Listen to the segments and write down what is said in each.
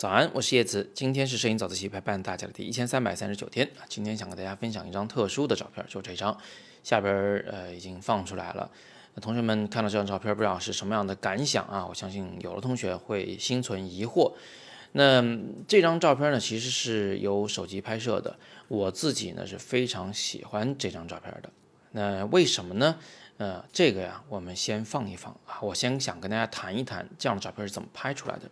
早安，我是叶子。今天是摄影早自习陪伴大家的第一千三百三十九天啊。今天想跟大家分享一张特殊的照片，就这张，下边呃已经放出来了。那同学们看到这张照片，不知道是什么样的感想啊？我相信有的同学会心存疑惑。那这张照片呢，其实是由手机拍摄的。我自己呢是非常喜欢这张照片的。那为什么呢？呃，这个呀，我们先放一放啊。我先想跟大家谈一谈这样的照片是怎么拍出来的。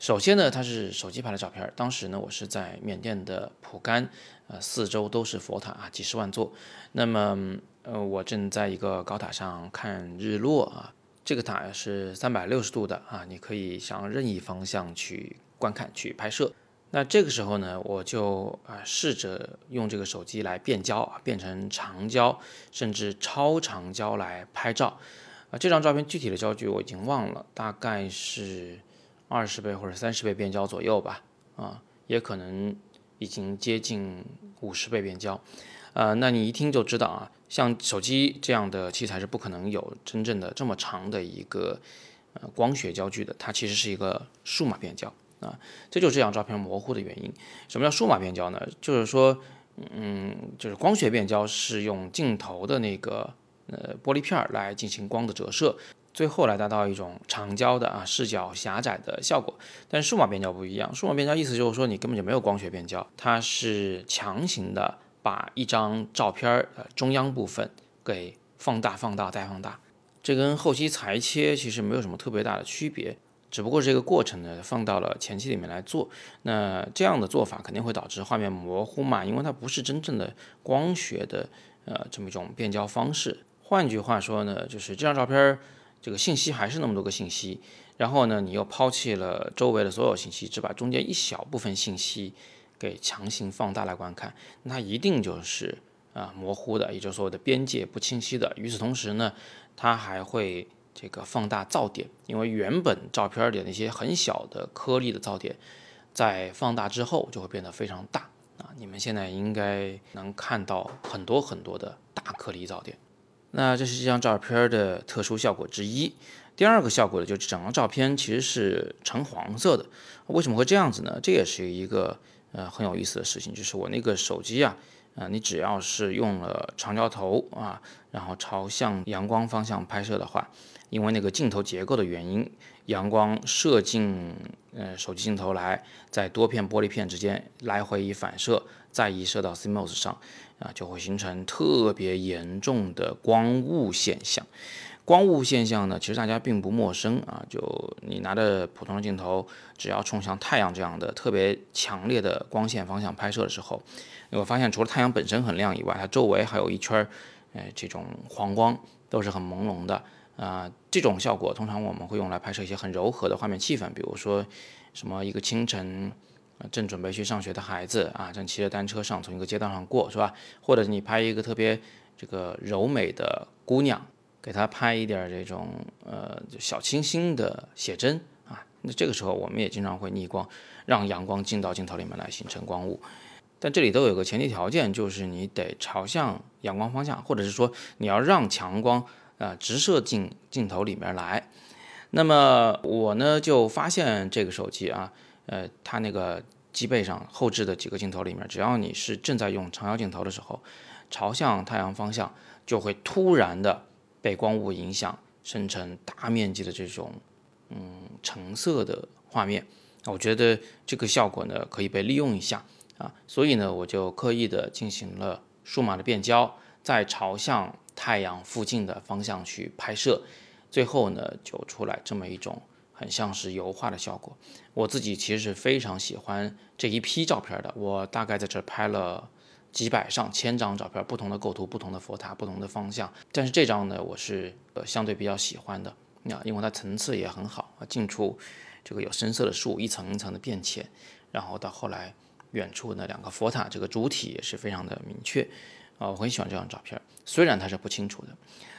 首先呢，它是手机拍的照片。当时呢，我是在缅甸的蒲甘，呃，四周都是佛塔啊，几十万座。那么，呃，我正在一个高塔上看日落啊。这个塔是三百六十度的啊，你可以向任意方向去观看、去拍摄。那这个时候呢，我就啊试着用这个手机来变焦啊，变成长焦甚至超长焦来拍照。啊，这张照片具体的焦距我已经忘了，大概是。二十倍或者三十倍变焦左右吧，啊，也可能已经接近五十倍变焦，呃，那你一听就知道啊，像手机这样的器材是不可能有真正的这么长的一个呃光学焦距的，它其实是一个数码变焦啊，这就是这张照片模糊的原因。什么叫数码变焦呢？就是说，嗯，就是光学变焦是用镜头的那个呃玻璃片来进行光的折射。最后来达到一种长焦的啊视角狭窄的效果，但数码变焦不一样，数码变焦意思就是说你根本就没有光学变焦，它是强行的把一张照片儿呃中央部分给放大、放大再放大，这跟后期裁切其实没有什么特别大的区别，只不过这个过程呢放到了前期里面来做，那这样的做法肯定会导致画面模糊嘛，因为它不是真正的光学的呃这么一种变焦方式。换句话说呢，就是这张照片儿。这个信息还是那么多个信息，然后呢，你又抛弃了周围的所有信息，只把中间一小部分信息给强行放大来观看，那一定就是啊模糊的，也就是所谓的边界不清晰的。与此同时呢，它还会这个放大噪点，因为原本照片里那些很小的颗粒的噪点，在放大之后就会变得非常大啊。你们现在应该能看到很多很多的大颗粒噪点。那这是这张照片的特殊效果之一。第二个效果呢，就是整张照片其实是橙黄色的。为什么会这样子呢？这也是一个呃很有意思的事情，就是我那个手机啊，啊，你只要是用了长焦头啊，然后朝向阳光方向拍摄的话，因为那个镜头结构的原因，阳光射进呃手机镜头来，在多片玻璃片之间来回一反射，再一射到 CMOS 上。啊，就会形成特别严重的光雾现象。光雾现象呢，其实大家并不陌生啊。就你拿着普通的镜头，只要冲向太阳这样的特别强烈的光线方向拍摄的时候，你会发现除了太阳本身很亮以外，它周围还有一圈儿，呃，这种黄光都是很朦胧的啊。这种效果通常我们会用来拍摄一些很柔和的画面气氛，比如说什么一个清晨。正准备去上学的孩子啊，正骑着单车上从一个街道上过，是吧？或者你拍一个特别这个柔美的姑娘，给他拍一点这种呃小清新的写真啊，那这个时候我们也经常会逆光，让阳光进到镜头里面来形成光雾。但这里都有个前提条件，就是你得朝向阳光方向，或者是说你要让强光啊直射进镜头里面来。那么我呢就发现这个手机啊。呃，它那个机背上后置的几个镜头里面，只要你是正在用长焦镜头的时候，朝向太阳方向，就会突然的被光雾影响，生成大面积的这种嗯橙色的画面。我觉得这个效果呢可以被利用一下啊，所以呢我就刻意的进行了数码的变焦，再朝向太阳附近的方向去拍摄，最后呢就出来这么一种。很像是油画的效果，我自己其实是非常喜欢这一批照片的。我大概在这拍了几百上千张照片，不同的构图、不同的佛塔、不同的方向。但是这张呢，我是呃相对比较喜欢的啊，因为它层次也很好啊，近处这个有深色的树，一层一层的变浅，然后到后来远处那两个佛塔，这个主体也是非常的明确啊，我很喜欢这张照片，虽然它是不清楚的。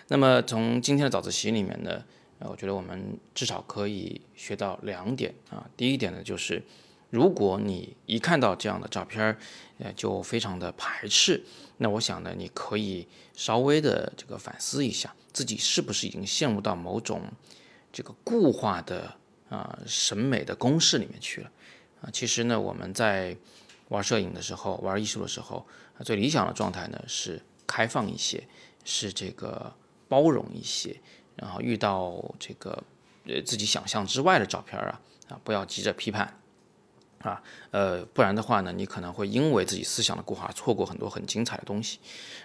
那么从今天的早自习里面呢？呃，我觉得我们至少可以学到两点啊。第一点呢，就是如果你一看到这样的照片儿，呃，就非常的排斥，那我想呢，你可以稍微的这个反思一下，自己是不是已经陷入到某种这个固化的啊审美的公式里面去了啊。其实呢，我们在玩摄影的时候，玩艺术的时候，最理想的状态呢是开放一些，是这个包容一些，然后遇到这个呃自己想象之外的照片啊啊，不要急着批判。啊，呃，不然的话呢，你可能会因为自己思想的固化，错过很多很精彩的东西。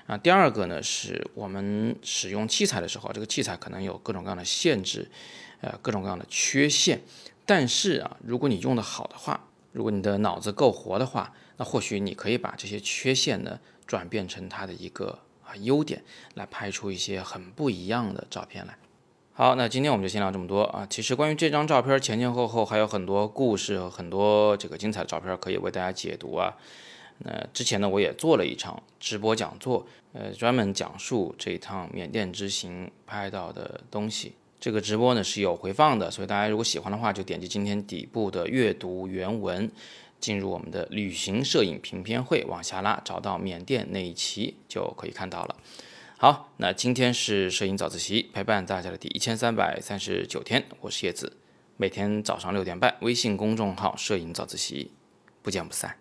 啊，第二个呢，是我们使用器材的时候，这个器材可能有各种各样的限制，呃，各种各样的缺陷。但是啊，如果你用的好的话，如果你的脑子够活的话，那或许你可以把这些缺陷呢，转变成它的一个啊优点，来拍出一些很不一样的照片来。好，那今天我们就先聊这么多啊。其实关于这张照片前前后后还有很多故事和很多这个精彩的照片可以为大家解读啊。那之前呢，我也做了一场直播讲座，呃，专门讲述这趟缅甸之行拍到的东西。这个直播呢是有回放的，所以大家如果喜欢的话，就点击今天底部的阅读原文，进入我们的旅行摄影评片会，往下拉，找到缅甸那一期就可以看到了。好，那今天是摄影早自习陪伴大家的第一千三百三十九天，我是叶子，每天早上六点半，微信公众号“摄影早自习”，不见不散。